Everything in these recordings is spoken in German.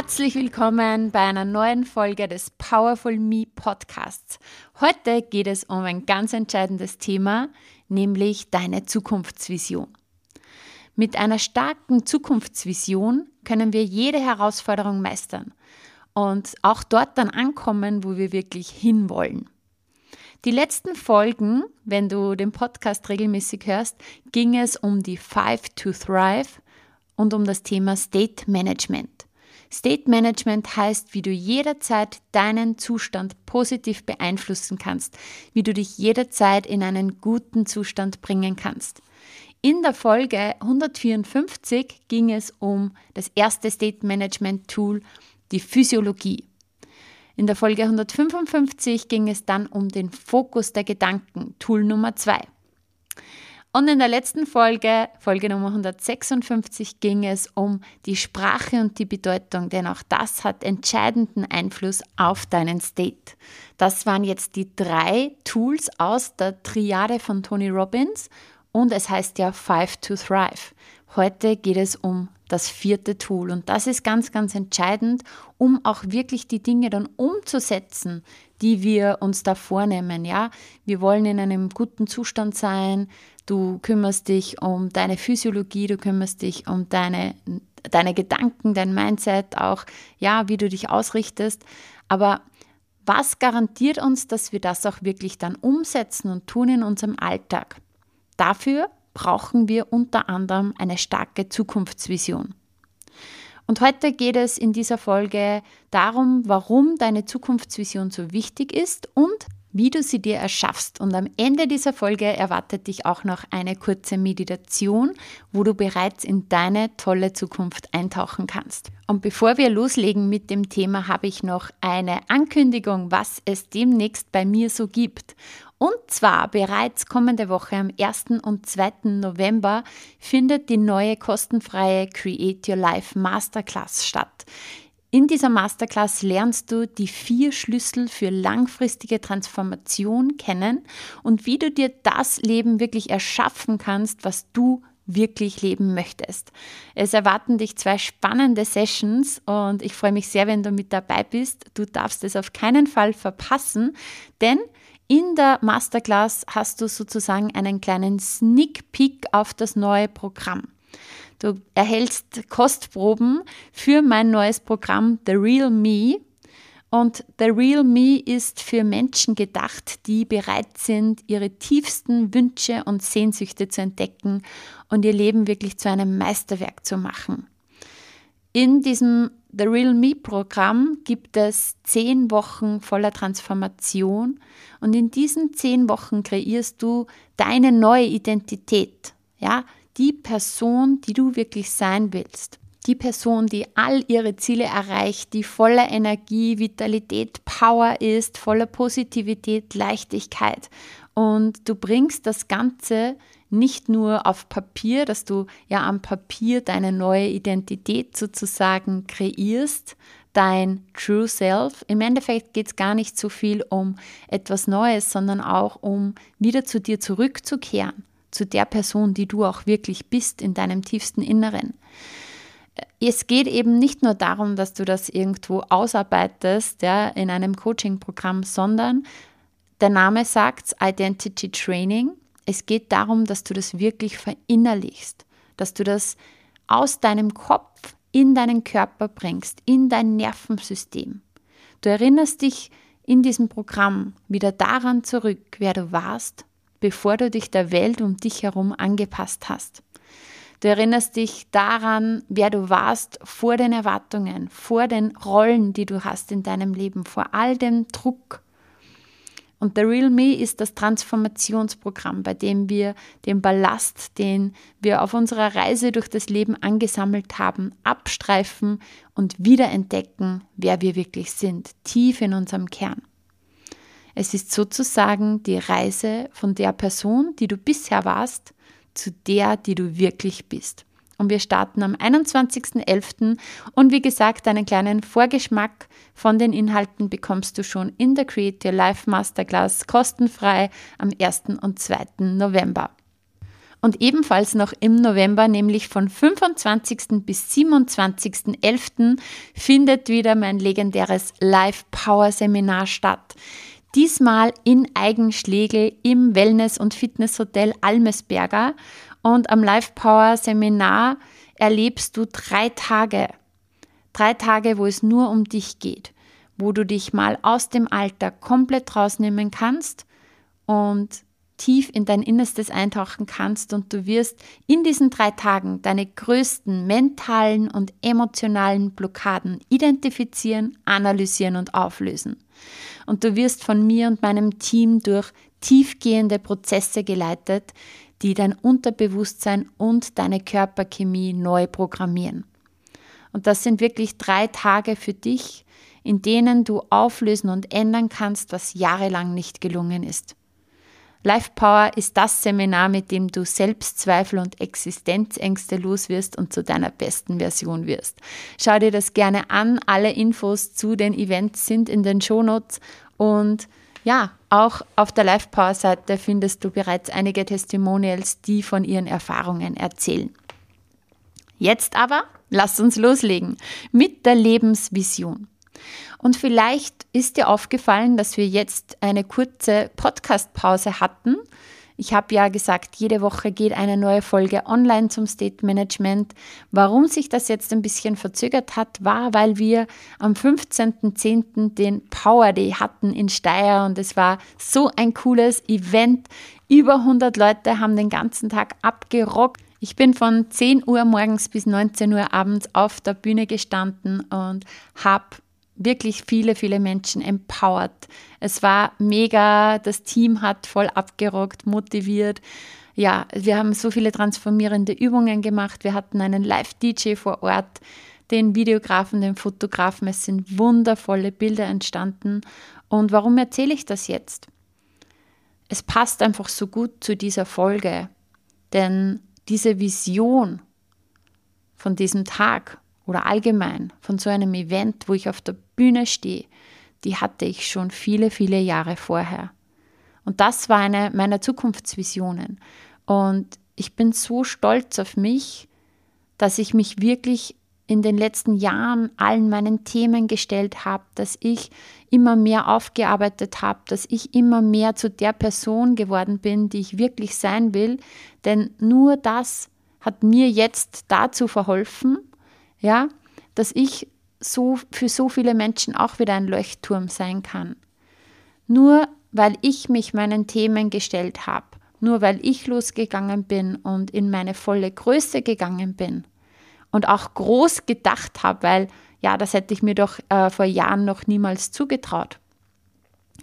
Herzlich willkommen bei einer neuen Folge des Powerful Me Podcasts. Heute geht es um ein ganz entscheidendes Thema, nämlich deine Zukunftsvision. Mit einer starken Zukunftsvision können wir jede Herausforderung meistern und auch dort dann ankommen, wo wir wirklich hinwollen. Die letzten Folgen, wenn du den Podcast regelmäßig hörst, ging es um die Five to Thrive und um das Thema State Management. State Management heißt, wie du jederzeit deinen Zustand positiv beeinflussen kannst, wie du dich jederzeit in einen guten Zustand bringen kannst. In der Folge 154 ging es um das erste State Management Tool, die Physiologie. In der Folge 155 ging es dann um den Fokus der Gedanken, Tool Nummer 2. Und in der letzten Folge, Folge Nummer 156, ging es um die Sprache und die Bedeutung, denn auch das hat entscheidenden Einfluss auf deinen State. Das waren jetzt die drei Tools aus der Triade von Tony Robbins und es heißt ja Five to Thrive. Heute geht es um das vierte Tool und das ist ganz, ganz entscheidend, um auch wirklich die Dinge dann umzusetzen, die wir uns da vornehmen. Ja, wir wollen in einem guten Zustand sein, du kümmerst dich um deine Physiologie, du kümmerst dich um deine, deine Gedanken, dein Mindset, auch ja, wie du dich ausrichtest. Aber was garantiert uns, dass wir das auch wirklich dann umsetzen und tun in unserem Alltag? Dafür brauchen wir unter anderem eine starke Zukunftsvision. Und heute geht es in dieser Folge darum, warum deine Zukunftsvision so wichtig ist und wie du sie dir erschaffst. Und am Ende dieser Folge erwartet dich auch noch eine kurze Meditation, wo du bereits in deine tolle Zukunft eintauchen kannst. Und bevor wir loslegen mit dem Thema, habe ich noch eine Ankündigung, was es demnächst bei mir so gibt. Und zwar bereits kommende Woche am 1. und 2. November findet die neue kostenfreie Create Your Life Masterclass statt. In dieser Masterclass lernst du die vier Schlüssel für langfristige Transformation kennen und wie du dir das Leben wirklich erschaffen kannst, was du wirklich leben möchtest. Es erwarten dich zwei spannende Sessions und ich freue mich sehr, wenn du mit dabei bist. Du darfst es auf keinen Fall verpassen, denn in der Masterclass hast du sozusagen einen kleinen Sneak Peek auf das neue Programm. Du erhältst Kostproben für mein neues Programm The Real Me. Und The Real Me ist für Menschen gedacht, die bereit sind, ihre tiefsten Wünsche und Sehnsüchte zu entdecken und ihr Leben wirklich zu einem Meisterwerk zu machen. In diesem The Real Me Programm gibt es zehn Wochen voller Transformation und in diesen zehn Wochen kreierst du deine neue Identität. Ja, die Person, die du wirklich sein willst. Die Person, die all ihre Ziele erreicht, die voller Energie, Vitalität, Power ist, voller Positivität, Leichtigkeit. Und du bringst das Ganze nicht nur auf Papier, dass du ja am Papier deine neue Identität sozusagen kreierst, dein True Self. Im Endeffekt geht es gar nicht so viel um etwas Neues, sondern auch um wieder zu dir zurückzukehren zu der Person, die du auch wirklich bist in deinem tiefsten Inneren. Es geht eben nicht nur darum, dass du das irgendwo ausarbeitest, ja, in einem Coaching-Programm, sondern der Name sagt Identity Training. Es geht darum, dass du das wirklich verinnerlichst, dass du das aus deinem Kopf in deinen Körper bringst, in dein Nervensystem. Du erinnerst dich in diesem Programm wieder daran zurück, wer du warst, bevor du dich der Welt um dich herum angepasst hast. Du erinnerst dich daran, wer du warst vor den Erwartungen, vor den Rollen, die du hast in deinem Leben, vor all dem Druck. Und The Real Me ist das Transformationsprogramm, bei dem wir den Ballast, den wir auf unserer Reise durch das Leben angesammelt haben, abstreifen und wiederentdecken, wer wir wirklich sind, tief in unserem Kern. Es ist sozusagen die Reise von der Person, die du bisher warst, zu der, die du wirklich bist. Und wir starten am 21.11. Und wie gesagt, einen kleinen Vorgeschmack von den Inhalten bekommst du schon in der Create Your Life Masterclass kostenfrei am 1. und 2. November. Und ebenfalls noch im November, nämlich von 25. bis 27.11. findet wieder mein legendäres Live Power Seminar statt. Diesmal in Eigenschlegel im Wellness- und Fitnesshotel Almesberger. Und am Life Power Seminar erlebst du drei Tage. Drei Tage, wo es nur um dich geht, wo du dich mal aus dem Alltag komplett rausnehmen kannst und tief in dein Innerstes eintauchen kannst und du wirst in diesen drei Tagen deine größten mentalen und emotionalen Blockaden identifizieren, analysieren und auflösen. Und du wirst von mir und meinem Team durch tiefgehende Prozesse geleitet, die dein Unterbewusstsein und deine Körperchemie neu programmieren. Und das sind wirklich drei Tage für dich, in denen du auflösen und ändern kannst, was jahrelang nicht gelungen ist. Life Power ist das Seminar, mit dem du Selbstzweifel und Existenzängste loswirst und zu deiner besten Version wirst. Schau dir das gerne an. Alle Infos zu den Events sind in den Shownotes und ja, auch auf der Life Power Seite findest du bereits einige Testimonials, die von ihren Erfahrungen erzählen. Jetzt aber, lass uns loslegen mit der Lebensvision. Und vielleicht ist dir aufgefallen, dass wir jetzt eine kurze Podcast-Pause hatten ich habe ja gesagt, jede Woche geht eine neue Folge online zum State Management. Warum sich das jetzt ein bisschen verzögert hat, war, weil wir am 15.10. den Power Day hatten in Steyr und es war so ein cooles Event. Über 100 Leute haben den ganzen Tag abgerockt. Ich bin von 10 Uhr morgens bis 19 Uhr abends auf der Bühne gestanden und habe wirklich viele, viele Menschen empowert. Es war mega, das Team hat voll abgerockt, motiviert. Ja, wir haben so viele transformierende Übungen gemacht. Wir hatten einen Live-DJ vor Ort, den Videografen, den Fotografen. Es sind wundervolle Bilder entstanden. Und warum erzähle ich das jetzt? Es passt einfach so gut zu dieser Folge, denn diese Vision von diesem Tag oder allgemein von so einem Event, wo ich auf der Bühne stehe, die hatte ich schon viele, viele Jahre vorher. Und das war eine meiner Zukunftsvisionen. Und ich bin so stolz auf mich, dass ich mich wirklich in den letzten Jahren allen meinen Themen gestellt habe, dass ich immer mehr aufgearbeitet habe, dass ich immer mehr zu der Person geworden bin, die ich wirklich sein will. Denn nur das hat mir jetzt dazu verholfen, ja, dass ich so für so viele Menschen auch wieder ein Leuchtturm sein kann. Nur weil ich mich meinen Themen gestellt habe, nur weil ich losgegangen bin und in meine volle Größe gegangen bin und auch groß gedacht habe, weil ja, das hätte ich mir doch äh, vor Jahren noch niemals zugetraut.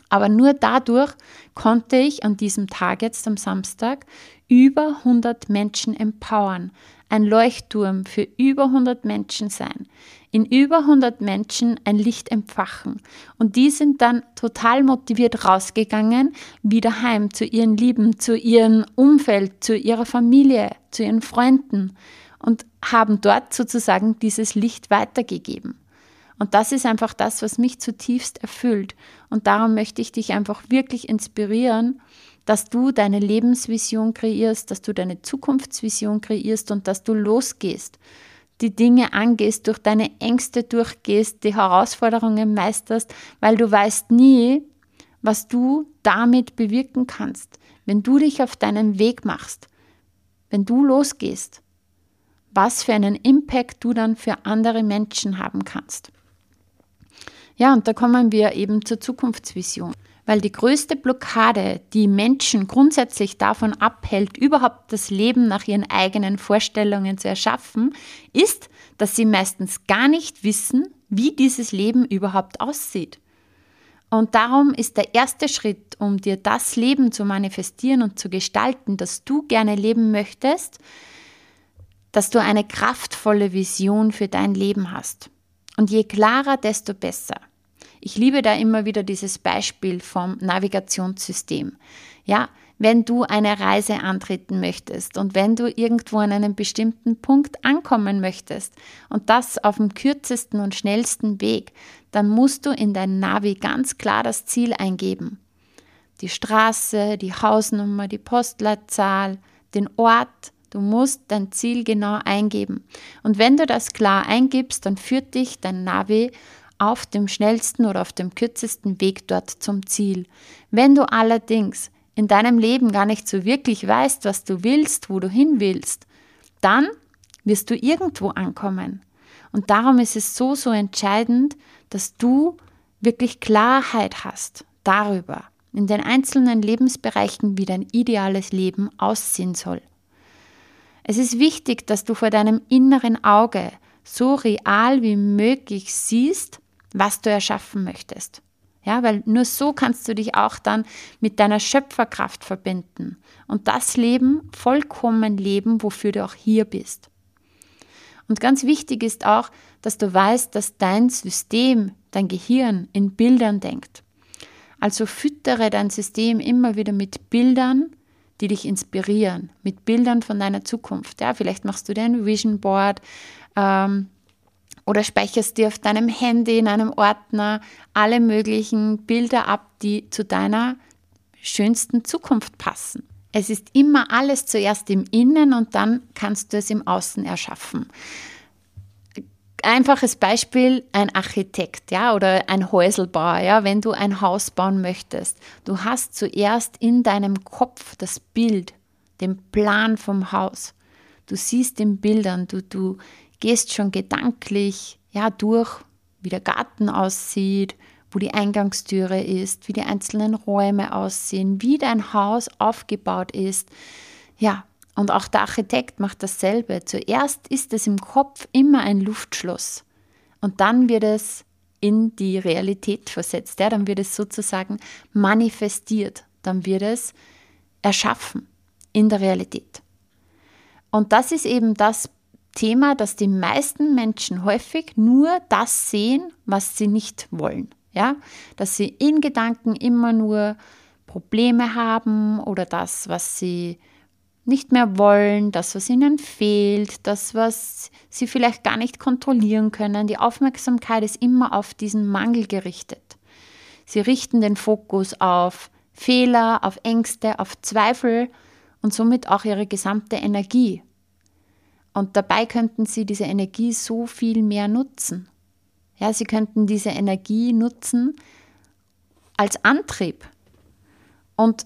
Aber nur dadurch konnte ich an diesem Tag jetzt am Samstag über 100 Menschen empowern, ein Leuchtturm für über 100 Menschen sein, in über 100 Menschen ein Licht empfachen. Und die sind dann total motiviert rausgegangen, wieder heim zu ihren Lieben, zu ihrem Umfeld, zu ihrer Familie, zu ihren Freunden und haben dort sozusagen dieses Licht weitergegeben. Und das ist einfach das, was mich zutiefst erfüllt. Und darum möchte ich dich einfach wirklich inspirieren, dass du deine Lebensvision kreierst, dass du deine Zukunftsvision kreierst und dass du losgehst, die Dinge angehst, durch deine Ängste durchgehst, die Herausforderungen meisterst, weil du weißt nie, was du damit bewirken kannst, wenn du dich auf deinen Weg machst, wenn du losgehst, was für einen Impact du dann für andere Menschen haben kannst. Ja, und da kommen wir eben zur Zukunftsvision weil die größte Blockade, die Menschen grundsätzlich davon abhält, überhaupt das Leben nach ihren eigenen Vorstellungen zu erschaffen, ist, dass sie meistens gar nicht wissen, wie dieses Leben überhaupt aussieht. Und darum ist der erste Schritt, um dir das Leben zu manifestieren und zu gestalten, das du gerne leben möchtest, dass du eine kraftvolle Vision für dein Leben hast. Und je klarer, desto besser. Ich liebe da immer wieder dieses Beispiel vom Navigationssystem. Ja, wenn du eine Reise antreten möchtest und wenn du irgendwo an einem bestimmten Punkt ankommen möchtest und das auf dem kürzesten und schnellsten Weg, dann musst du in dein Navi ganz klar das Ziel eingeben. Die Straße, die Hausnummer, die Postleitzahl, den Ort, du musst dein Ziel genau eingeben. Und wenn du das klar eingibst, dann führt dich dein Navi auf dem schnellsten oder auf dem kürzesten Weg dort zum Ziel. Wenn du allerdings in deinem Leben gar nicht so wirklich weißt, was du willst, wo du hin willst, dann wirst du irgendwo ankommen. Und darum ist es so, so entscheidend, dass du wirklich Klarheit hast darüber, in den einzelnen Lebensbereichen, wie dein ideales Leben aussehen soll. Es ist wichtig, dass du vor deinem inneren Auge so real wie möglich siehst, was du erschaffen möchtest. Ja, weil nur so kannst du dich auch dann mit deiner Schöpferkraft verbinden und das Leben vollkommen leben, wofür du auch hier bist. Und ganz wichtig ist auch, dass du weißt, dass dein System, dein Gehirn in Bildern denkt. Also füttere dein System immer wieder mit Bildern, die dich inspirieren, mit Bildern von deiner Zukunft. Ja, vielleicht machst du dir ein Vision Board, ähm, oder speicherst dir auf deinem Handy in einem Ordner alle möglichen Bilder ab, die zu deiner schönsten Zukunft passen. Es ist immer alles zuerst im Innen und dann kannst du es im Außen erschaffen. Einfaches Beispiel, ein Architekt, ja, oder ein Häuselbauer, ja, wenn du ein Haus bauen möchtest. Du hast zuerst in deinem Kopf das Bild, den Plan vom Haus. Du siehst in Bildern, du, du gehst schon gedanklich ja, durch, wie der Garten aussieht, wo die Eingangstüre ist, wie die einzelnen Räume aussehen, wie dein Haus aufgebaut ist. Ja, und auch der Architekt macht dasselbe. Zuerst ist es im Kopf immer ein Luftschloss und dann wird es in die Realität versetzt. Ja, dann wird es sozusagen manifestiert, dann wird es erschaffen in der Realität. Und das ist eben das Thema, dass die meisten Menschen häufig nur das sehen, was sie nicht wollen. Ja? Dass sie in Gedanken immer nur Probleme haben oder das, was sie nicht mehr wollen, das, was ihnen fehlt, das, was sie vielleicht gar nicht kontrollieren können. Die Aufmerksamkeit ist immer auf diesen Mangel gerichtet. Sie richten den Fokus auf Fehler, auf Ängste, auf Zweifel und somit auch ihre gesamte Energie und dabei könnten sie diese Energie so viel mehr nutzen. Ja, sie könnten diese Energie nutzen als Antrieb. Und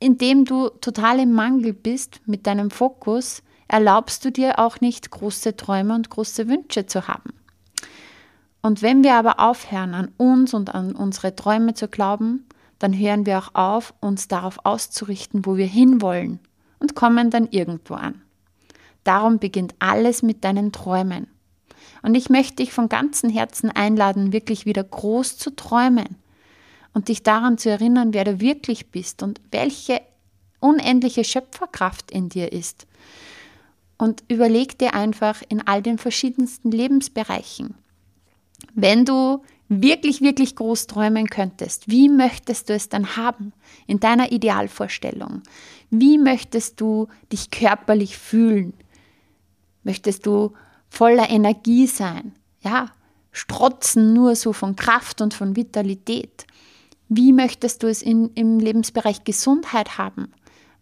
indem du total im Mangel bist mit deinem Fokus, erlaubst du dir auch nicht große Träume und große Wünsche zu haben. Und wenn wir aber aufhören, an uns und an unsere Träume zu glauben, dann hören wir auch auf, uns darauf auszurichten, wo wir hinwollen und kommen dann irgendwo an. Darum beginnt alles mit deinen Träumen. Und ich möchte dich von ganzem Herzen einladen, wirklich wieder groß zu träumen und dich daran zu erinnern, wer du wirklich bist und welche unendliche Schöpferkraft in dir ist. Und überleg dir einfach in all den verschiedensten Lebensbereichen, wenn du wirklich, wirklich groß träumen könntest, wie möchtest du es dann haben in deiner Idealvorstellung? Wie möchtest du dich körperlich fühlen? Möchtest du voller Energie sein? Ja, strotzen nur so von Kraft und von Vitalität. Wie möchtest du es in, im Lebensbereich Gesundheit haben?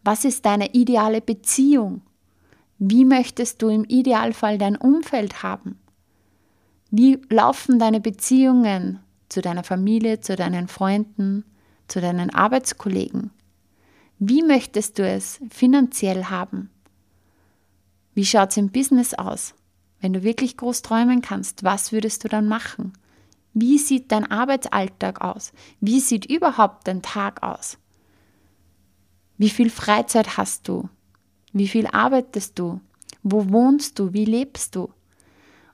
Was ist deine ideale Beziehung? Wie möchtest du im Idealfall dein Umfeld haben? Wie laufen deine Beziehungen zu deiner Familie, zu deinen Freunden, zu deinen Arbeitskollegen? Wie möchtest du es finanziell haben? Wie schaut es im Business aus? Wenn du wirklich groß träumen kannst, was würdest du dann machen? Wie sieht dein Arbeitsalltag aus? Wie sieht überhaupt dein Tag aus? Wie viel Freizeit hast du? Wie viel arbeitest du? Wo wohnst du? Wie lebst du?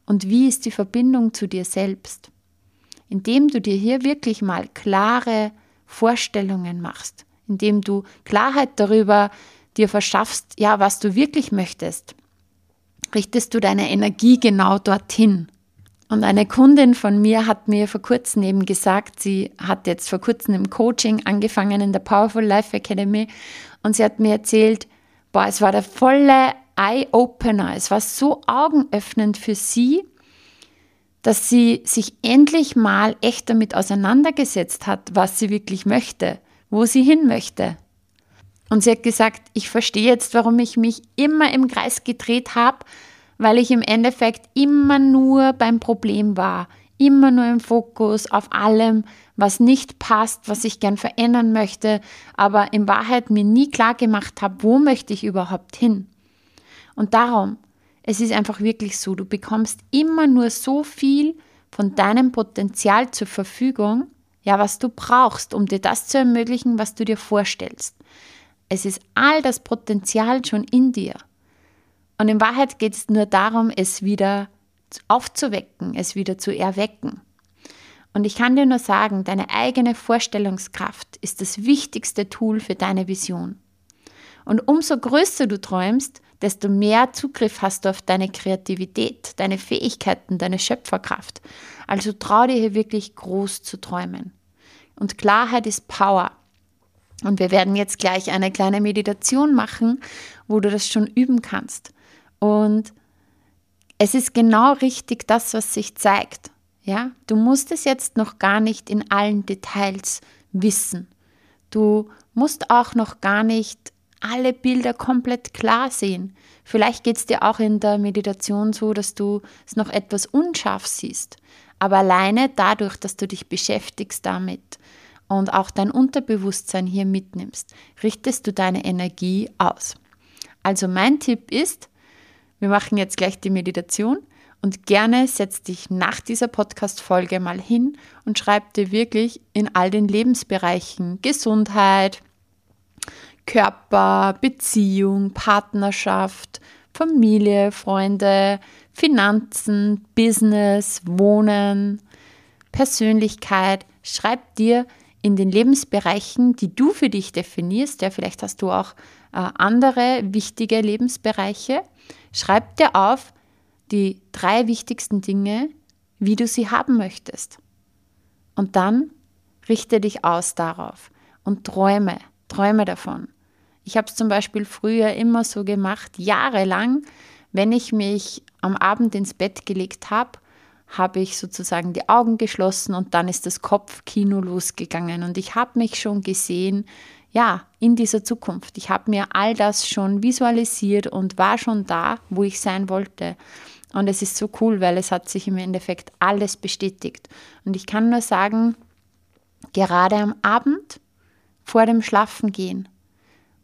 Und wie ist die Verbindung zu dir selbst? indem du dir hier wirklich mal klare Vorstellungen machst, indem du Klarheit darüber dir verschaffst, ja, was du wirklich möchtest, richtest du deine Energie genau dorthin. Und eine Kundin von mir hat mir vor kurzem eben gesagt, sie hat jetzt vor kurzem im Coaching angefangen in der Powerful Life Academy und sie hat mir erzählt, boah, es war der volle Eye-Opener, es war so augenöffnend für sie, dass sie sich endlich mal echt damit auseinandergesetzt hat, was sie wirklich möchte, wo sie hin möchte. Und sie hat gesagt, ich verstehe jetzt, warum ich mich immer im Kreis gedreht habe, weil ich im Endeffekt immer nur beim Problem war, immer nur im Fokus auf allem, was nicht passt, was ich gern verändern möchte, aber in Wahrheit mir nie klar gemacht habe, wo möchte ich überhaupt hin. Und darum, es ist einfach wirklich so, du bekommst immer nur so viel von deinem Potenzial zur Verfügung, ja, was du brauchst, um dir das zu ermöglichen, was du dir vorstellst. Es ist all das Potenzial schon in dir. Und in Wahrheit geht es nur darum, es wieder aufzuwecken, es wieder zu erwecken. Und ich kann dir nur sagen, deine eigene Vorstellungskraft ist das wichtigste Tool für deine Vision. Und umso größer du träumst, desto mehr Zugriff hast du auf deine Kreativität, deine Fähigkeiten, deine Schöpferkraft. Also trau dir hier wirklich groß zu träumen. Und Klarheit ist Power. Und wir werden jetzt gleich eine kleine Meditation machen, wo du das schon üben kannst. Und es ist genau richtig das, was sich zeigt. Ja, du musst es jetzt noch gar nicht in allen Details wissen. Du musst auch noch gar nicht alle Bilder komplett klar sehen. Vielleicht geht es dir auch in der Meditation so, dass du es noch etwas unscharf siehst. Aber alleine dadurch, dass du dich beschäftigst damit und auch dein Unterbewusstsein hier mitnimmst, richtest du deine Energie aus. Also mein Tipp ist, wir machen jetzt gleich die Meditation und gerne setz dich nach dieser Podcast-Folge mal hin und schreib dir wirklich in all den Lebensbereichen Gesundheit, Körper, Beziehung, Partnerschaft, Familie, Freunde, Finanzen, Business, Wohnen, Persönlichkeit. Schreib dir in den Lebensbereichen, die du für dich definierst, ja, vielleicht hast du auch äh, andere wichtige Lebensbereiche, schreib dir auf die drei wichtigsten Dinge, wie du sie haben möchtest. Und dann richte dich aus darauf und träume, träume davon. Ich habe es zum Beispiel früher immer so gemacht, jahrelang, wenn ich mich am Abend ins Bett gelegt habe, habe ich sozusagen die Augen geschlossen und dann ist das Kopfkino losgegangen und ich habe mich schon gesehen, ja, in dieser Zukunft. Ich habe mir all das schon visualisiert und war schon da, wo ich sein wollte. Und es ist so cool, weil es hat sich im Endeffekt alles bestätigt. Und ich kann nur sagen, gerade am Abend vor dem Schlafengehen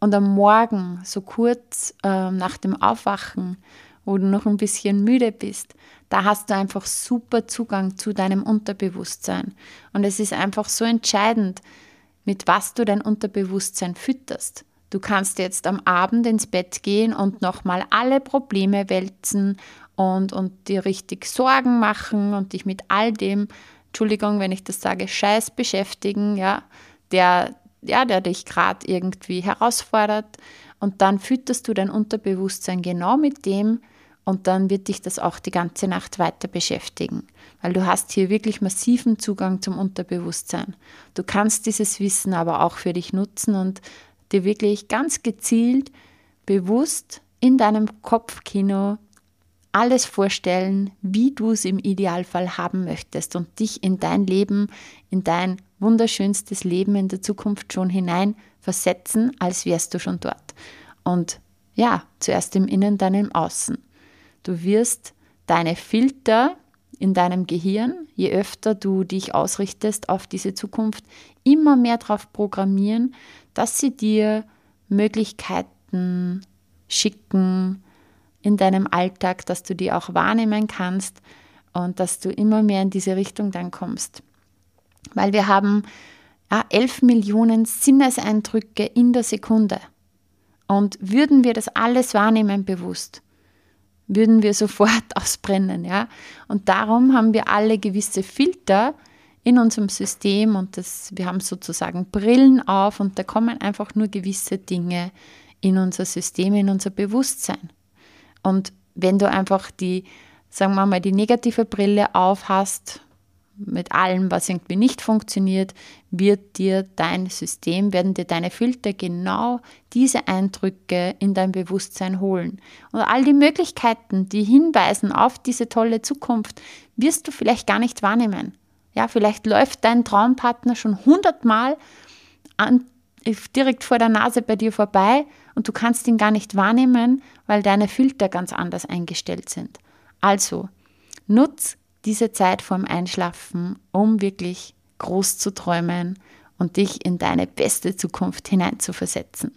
und am Morgen, so kurz äh, nach dem Aufwachen, wo du noch ein bisschen müde bist, da hast du einfach super Zugang zu deinem Unterbewusstsein. Und es ist einfach so entscheidend, mit was du dein Unterbewusstsein fütterst. Du kannst jetzt am Abend ins Bett gehen und nochmal alle Probleme wälzen und, und dir richtig Sorgen machen und dich mit all dem, Entschuldigung, wenn ich das sage, Scheiß beschäftigen, ja, der, ja, der dich gerade irgendwie herausfordert. Und dann fütterst du dein Unterbewusstsein genau mit dem, und dann wird dich das auch die ganze Nacht weiter beschäftigen, weil du hast hier wirklich massiven Zugang zum Unterbewusstsein. Du kannst dieses Wissen aber auch für dich nutzen und dir wirklich ganz gezielt, bewusst in deinem Kopfkino alles vorstellen, wie du es im Idealfall haben möchtest und dich in dein Leben, in dein wunderschönstes Leben in der Zukunft schon hinein versetzen, als wärst du schon dort. Und ja, zuerst im Innen, dann im Außen. Du wirst deine Filter in deinem Gehirn, je öfter du dich ausrichtest auf diese Zukunft, immer mehr darauf programmieren, dass sie dir Möglichkeiten schicken in deinem Alltag, dass du die auch wahrnehmen kannst und dass du immer mehr in diese Richtung dann kommst. Weil wir haben ja, 11 Millionen Sinneseindrücke in der Sekunde. Und würden wir das alles wahrnehmen bewusst, würden wir sofort ausbrennen, ja. Und darum haben wir alle gewisse Filter in unserem System und das, wir haben sozusagen Brillen auf und da kommen einfach nur gewisse Dinge in unser System, in unser Bewusstsein. Und wenn du einfach die, sagen wir mal, die negative Brille auf hast, mit allem, was irgendwie nicht funktioniert, wird dir dein System, werden dir deine Filter genau diese Eindrücke in dein Bewusstsein holen. Und all die Möglichkeiten, die hinweisen auf diese tolle Zukunft, wirst du vielleicht gar nicht wahrnehmen. Ja, vielleicht läuft dein Traumpartner schon hundertmal direkt vor der Nase bei dir vorbei und du kannst ihn gar nicht wahrnehmen, weil deine Filter ganz anders eingestellt sind. Also, nutz diese Zeit vorm Einschlafen, um wirklich groß zu träumen und dich in deine beste Zukunft hineinzuversetzen.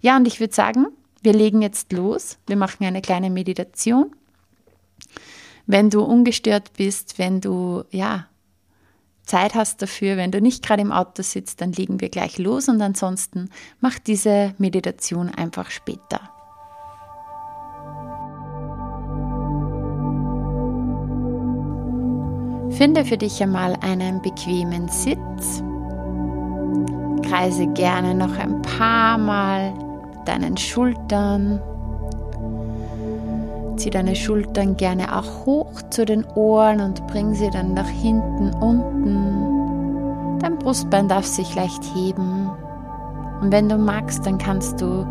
Ja, und ich würde sagen, wir legen jetzt los. Wir machen eine kleine Meditation. Wenn du ungestört bist, wenn du ja Zeit hast dafür, wenn du nicht gerade im Auto sitzt, dann legen wir gleich los und ansonsten mach diese Meditation einfach später. Finde für dich einmal einen bequemen Sitz. Kreise gerne noch ein paar Mal deinen Schultern. Zieh deine Schultern gerne auch hoch zu den Ohren und bring sie dann nach hinten unten. Dein Brustbein darf sich leicht heben. Und wenn du magst, dann kannst du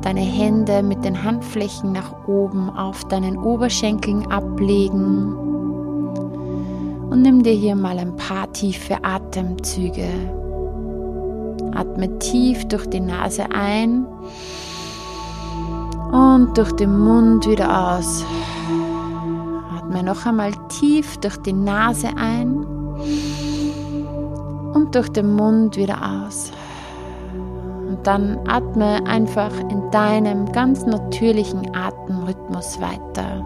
deine Hände mit den Handflächen nach oben auf deinen Oberschenkeln ablegen und nimm dir hier mal ein paar tiefe Atemzüge. Atme tief durch die Nase ein und durch den Mund wieder aus. Atme noch einmal tief durch die Nase ein und durch den Mund wieder aus. Und dann atme einfach in deinem ganz natürlichen Atemrhythmus weiter.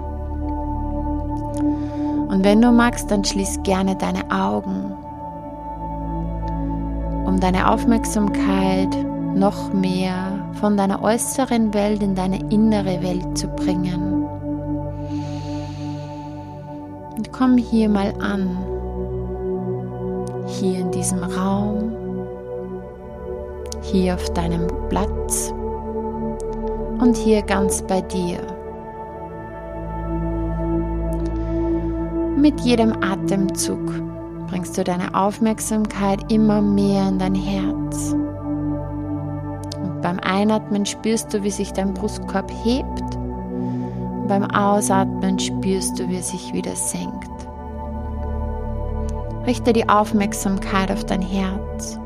Und wenn du magst, dann schließ gerne deine Augen, um deine Aufmerksamkeit noch mehr von deiner äußeren Welt in deine innere Welt zu bringen. Und komm hier mal an, hier in diesem Raum, hier auf deinem Platz und hier ganz bei dir. Mit jedem Atemzug bringst du deine Aufmerksamkeit immer mehr in dein Herz. Und beim Einatmen spürst du, wie sich dein Brustkorb hebt. Und beim Ausatmen spürst du, wie er sich wieder senkt. Richte die Aufmerksamkeit auf dein Herz.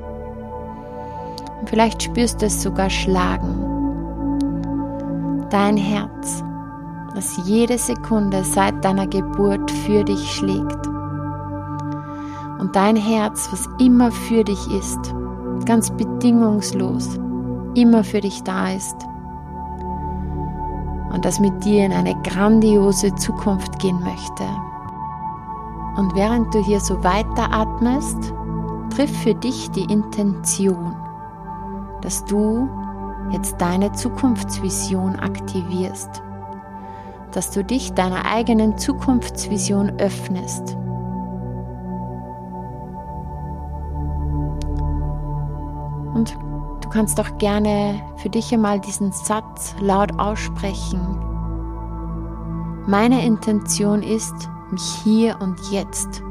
Und vielleicht spürst du es sogar schlagen. Dein Herz das jede Sekunde seit deiner Geburt für dich schlägt. Und dein Herz, was immer für dich ist, ganz bedingungslos, immer für dich da ist. Und das mit dir in eine grandiose Zukunft gehen möchte. Und während du hier so weiteratmest, triff für dich die Intention, dass du jetzt deine Zukunftsvision aktivierst dass du dich deiner eigenen Zukunftsvision öffnest. Und du kannst auch gerne für dich einmal diesen Satz laut aussprechen. Meine Intention ist, mich hier und jetzt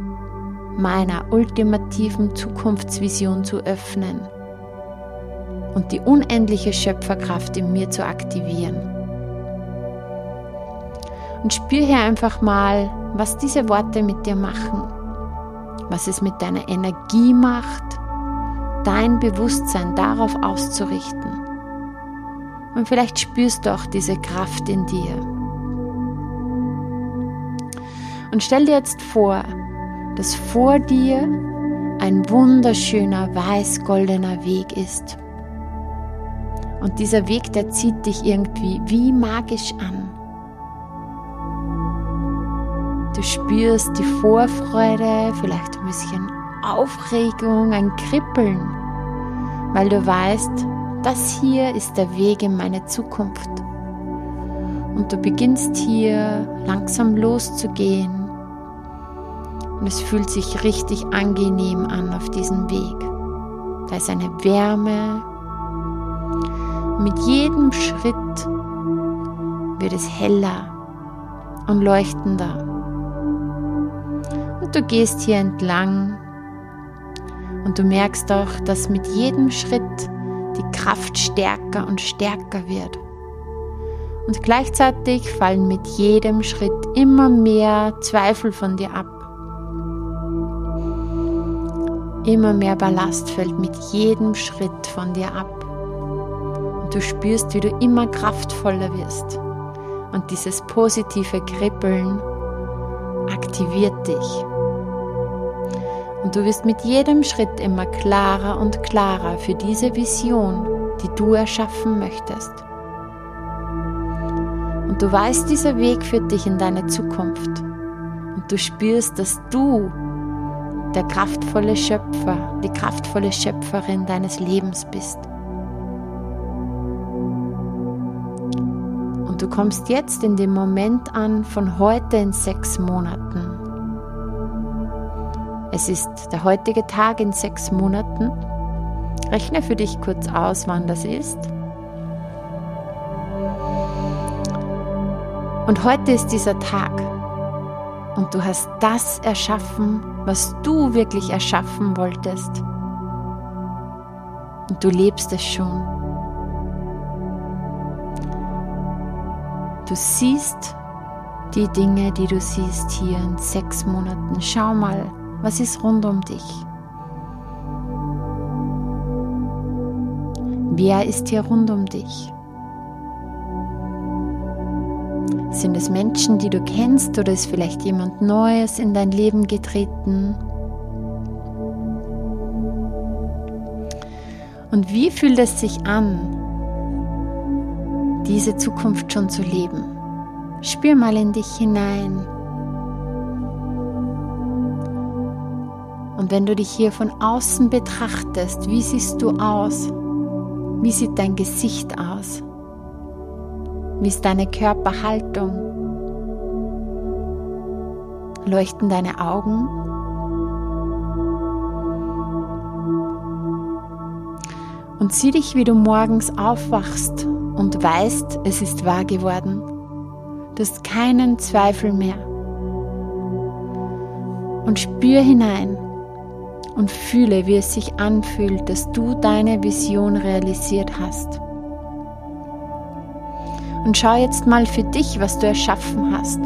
meiner ultimativen Zukunftsvision zu öffnen und die unendliche Schöpferkraft in mir zu aktivieren. Und spür hier einfach mal, was diese Worte mit dir machen, was es mit deiner Energie macht, dein Bewusstsein darauf auszurichten. Und vielleicht spürst du auch diese Kraft in dir. Und stell dir jetzt vor, dass vor dir ein wunderschöner weiß-goldener Weg ist. Und dieser Weg, der zieht dich irgendwie wie magisch an. Du spürst die Vorfreude, vielleicht ein bisschen Aufregung, ein Kribbeln, weil du weißt, das hier ist der Weg in meine Zukunft. Und du beginnst hier langsam loszugehen, Und es fühlt sich richtig angenehm an auf diesem Weg. Da ist eine Wärme. Mit jedem Schritt wird es heller und leuchtender. Du gehst hier entlang und du merkst auch, dass mit jedem Schritt die Kraft stärker und stärker wird. Und gleichzeitig fallen mit jedem Schritt immer mehr Zweifel von dir ab. Immer mehr Ballast fällt mit jedem Schritt von dir ab. Und du spürst, wie du immer kraftvoller wirst. Und dieses positive Kribbeln aktiviert dich. Und du wirst mit jedem Schritt immer klarer und klarer für diese Vision, die du erschaffen möchtest. Und du weißt, dieser Weg führt dich in deine Zukunft. Und du spürst, dass du der kraftvolle Schöpfer, die kraftvolle Schöpferin deines Lebens bist. Und du kommst jetzt in dem Moment an von heute in sechs Monaten. Es ist der heutige Tag in sechs Monaten. Rechne für dich kurz aus, wann das ist. Und heute ist dieser Tag. Und du hast das erschaffen, was du wirklich erschaffen wolltest. Und du lebst es schon. Du siehst die Dinge, die du siehst hier in sechs Monaten. Schau mal, was ist rund um dich? Wer ist hier rund um dich? Sind es Menschen, die du kennst oder ist vielleicht jemand Neues in dein Leben getreten? Und wie fühlt es sich an, diese Zukunft schon zu leben? Spür mal in dich hinein. Und wenn du dich hier von außen betrachtest, wie siehst du aus? Wie sieht dein Gesicht aus? Wie ist deine Körperhaltung? Leuchten deine Augen? Und sieh dich, wie du morgens aufwachst und weißt, es ist wahr geworden. Du hast keinen Zweifel mehr. Und spür hinein und fühle, wie es sich anfühlt, dass du deine Vision realisiert hast. Und schau jetzt mal für dich, was du erschaffen hast.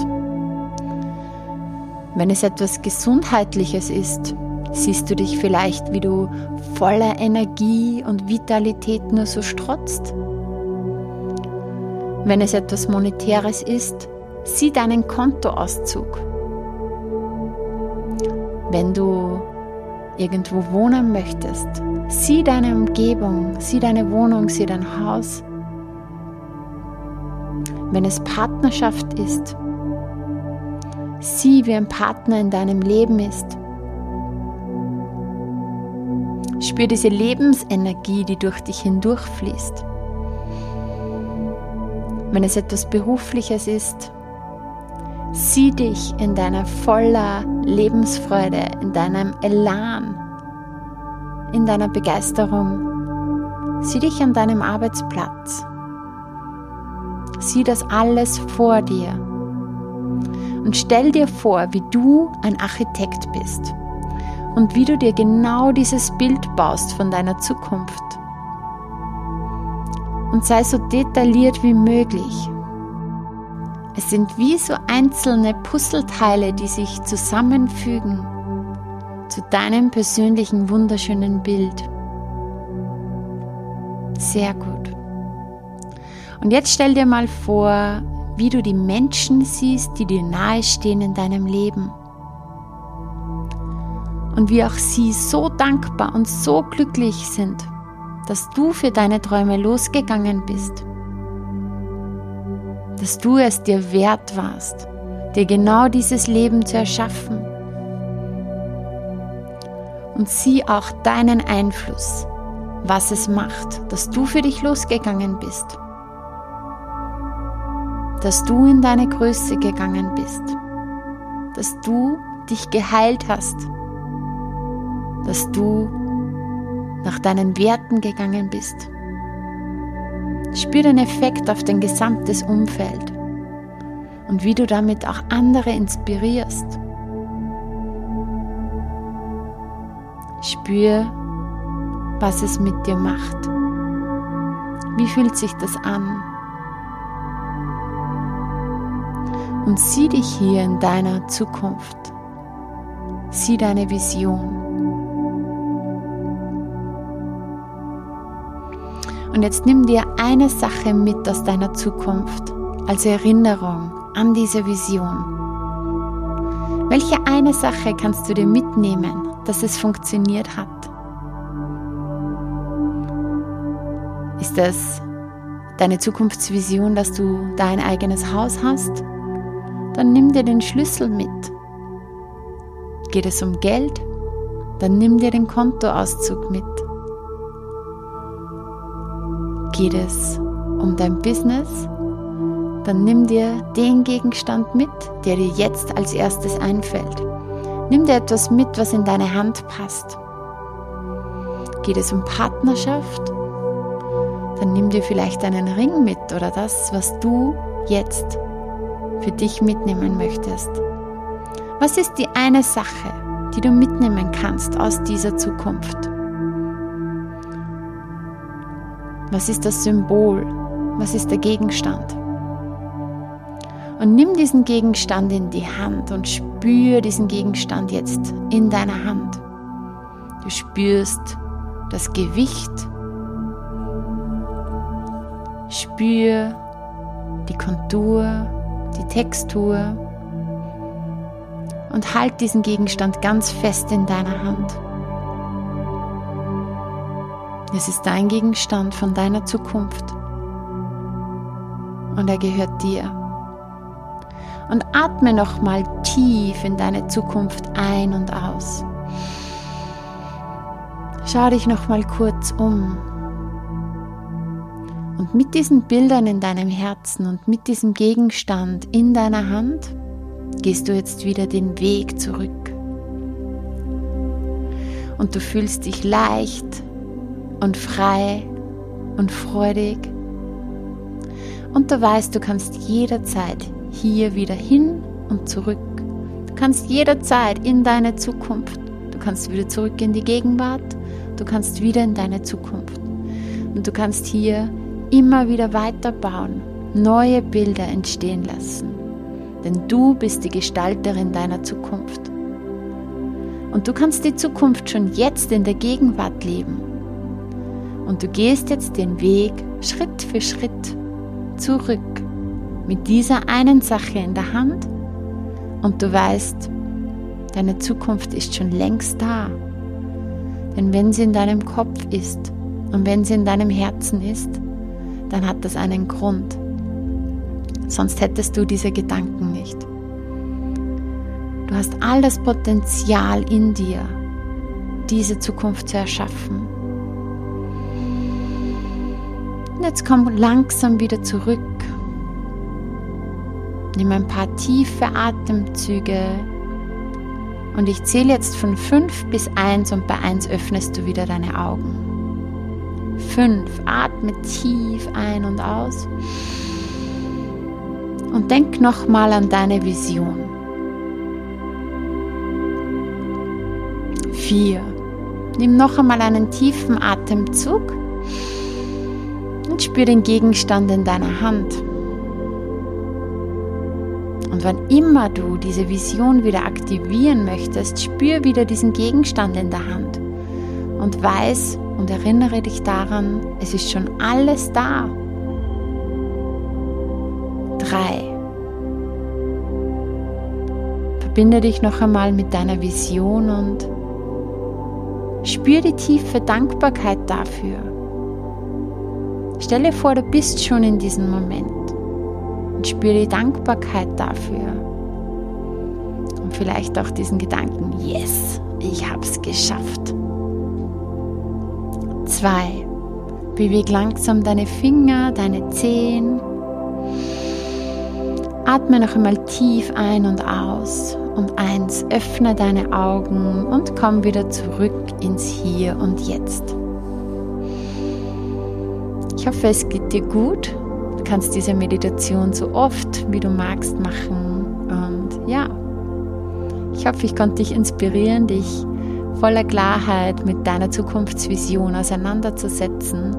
Wenn es etwas Gesundheitliches ist, siehst du dich vielleicht, wie du voller Energie und Vitalität nur so strotzt. Wenn es etwas Monetäres ist, sieh deinen Kontoauszug. Wenn du irgendwo wohnen möchtest, sieh deine Umgebung, sieh deine Wohnung, sieh dein Haus wenn es Partnerschaft ist. Sieh, wie ein Partner in deinem Leben ist. Spür diese Lebensenergie, die durch dich hindurchfließt. Wenn es etwas Berufliches ist, sieh dich in deiner voller Lebensfreude, in deinem Elan, in deiner Begeisterung. Sieh dich an deinem Arbeitsplatz. Sieh das alles vor dir. Und stell dir vor, wie du ein Architekt bist und wie du dir genau dieses Bild baust von deiner Zukunft. Und sei so detailliert wie möglich. Es sind wie so einzelne Puzzleteile, die sich zusammenfügen zu deinem persönlichen wunderschönen Bild. Sehr gut. Und jetzt stell dir mal vor, wie du die Menschen siehst, die dir nahestehen in deinem Leben. Und wie auch sie so dankbar und so glücklich sind, dass du für deine Träume losgegangen bist. Dass du es dir wert warst, dir genau dieses Leben zu erschaffen. Und sieh auch deinen Einfluss, was es macht, dass du für dich losgegangen bist dass du in deine Größe gegangen bist, dass du dich geheilt hast, dass du nach deinen Werten gegangen bist. Spür den Effekt auf dein gesamtes Umfeld und wie du damit auch andere inspirierst. Spür, was es mit dir macht. Wie fühlt sich das an? Und sieh dich hier in deiner Zukunft. Sieh deine Vision. Und jetzt nimm dir eine Sache mit aus deiner Zukunft als Erinnerung an diese Vision. Welche eine Sache kannst du dir mitnehmen, dass es funktioniert hat? Ist es deine Zukunftsvision, dass du dein eigenes Haus hast? Dann nimm dir den Schlüssel mit. Geht es um Geld? Dann nimm dir den Kontoauszug mit. Geht es um dein Business? Dann nimm dir den Gegenstand mit, der dir jetzt als erstes einfällt. Nimm dir etwas mit, was in deine Hand passt. Geht es um Partnerschaft? Dann nimm dir vielleicht einen Ring mit oder das, was du jetzt für dich mitnehmen möchtest. Was ist die eine Sache, die du mitnehmen kannst aus dieser Zukunft? Was ist das Symbol? Was ist der Gegenstand? Und nimm diesen Gegenstand in die Hand und spür diesen Gegenstand jetzt in deiner Hand. Du spürst das Gewicht. Spür die Kontur, die Textur und halt diesen Gegenstand ganz fest in deiner Hand. Es ist dein Gegenstand von deiner Zukunft. Und er gehört dir. Und atme nochmal tief in deine Zukunft ein und aus. Schau dich nochmal kurz um. Und mit diesen Bildern in deinem Herzen und mit diesem Gegenstand in deiner Hand gehst du jetzt wieder den Weg zurück. Und du fühlst dich leicht und frei und freudig. Und du weißt, du kannst jederzeit hier wieder hin und zurück. Du kannst jederzeit in deine Zukunft. Du kannst wieder zurück in die Gegenwart. Du kannst wieder in deine Zukunft. Und du kannst hier immer wieder weiterbauen, neue Bilder entstehen lassen. Denn du bist die Gestalterin deiner Zukunft. Und du kannst die Zukunft schon jetzt in der Gegenwart leben. Und du gehst jetzt den Weg Schritt für Schritt zurück mit dieser einen Sache in der Hand und du weißt, deine Zukunft ist schon längst da. Denn wenn sie in deinem Kopf ist und wenn sie in deinem Herzen ist, dann hat das einen Grund. Sonst hättest du diese Gedanken nicht. Du hast all das Potenzial in dir, diese Zukunft zu erschaffen. Und jetzt komm langsam wieder zurück. Nimm ein paar tiefe Atemzüge und ich zähle jetzt von 5 bis 1 und bei 1 öffnest du wieder deine Augen. 5. Atme tief ein und aus. Und denk nochmal an deine Vision. 4. Nimm noch einmal einen tiefen Atemzug und spür den Gegenstand in deiner Hand. Und wann immer du diese Vision wieder aktivieren möchtest, spür wieder diesen Gegenstand in der Hand und weiß und erinnere dich daran, es ist schon alles da. 3. Verbinde dich noch einmal mit deiner Vision und spür die tiefe Dankbarkeit dafür Stelle vor, du bist schon in diesem Moment und spüre die Dankbarkeit dafür. Und vielleicht auch diesen Gedanken, yes, ich habe es geschafft. Zwei, beweg langsam deine Finger, deine Zehen. Atme noch einmal tief ein und aus und eins, öffne deine Augen und komm wieder zurück ins Hier und Jetzt. Ich hoffe, es geht dir gut. Du kannst diese Meditation so oft wie du magst machen. Und ja, ich hoffe, ich konnte dich inspirieren, dich voller Klarheit mit deiner Zukunftsvision auseinanderzusetzen.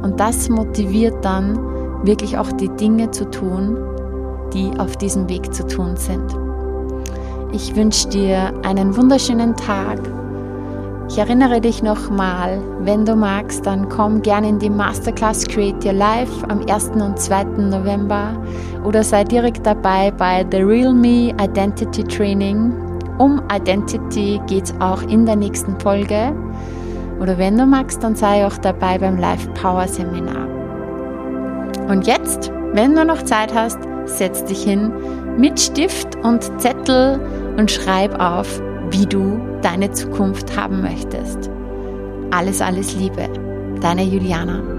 Und das motiviert dann wirklich auch die Dinge zu tun, die auf diesem Weg zu tun sind. Ich wünsche dir einen wunderschönen Tag. Ich erinnere dich nochmal, wenn du magst, dann komm gerne in die Masterclass Create Your Life am 1. und 2. November oder sei direkt dabei bei The Real Me Identity Training. Um Identity geht es auch in der nächsten Folge. Oder wenn du magst, dann sei auch dabei beim Live Power Seminar. Und jetzt, wenn du noch Zeit hast, setz dich hin mit Stift und Zettel und schreib auf, wie du deine Zukunft haben möchtest. Alles, alles Liebe, deine Juliana.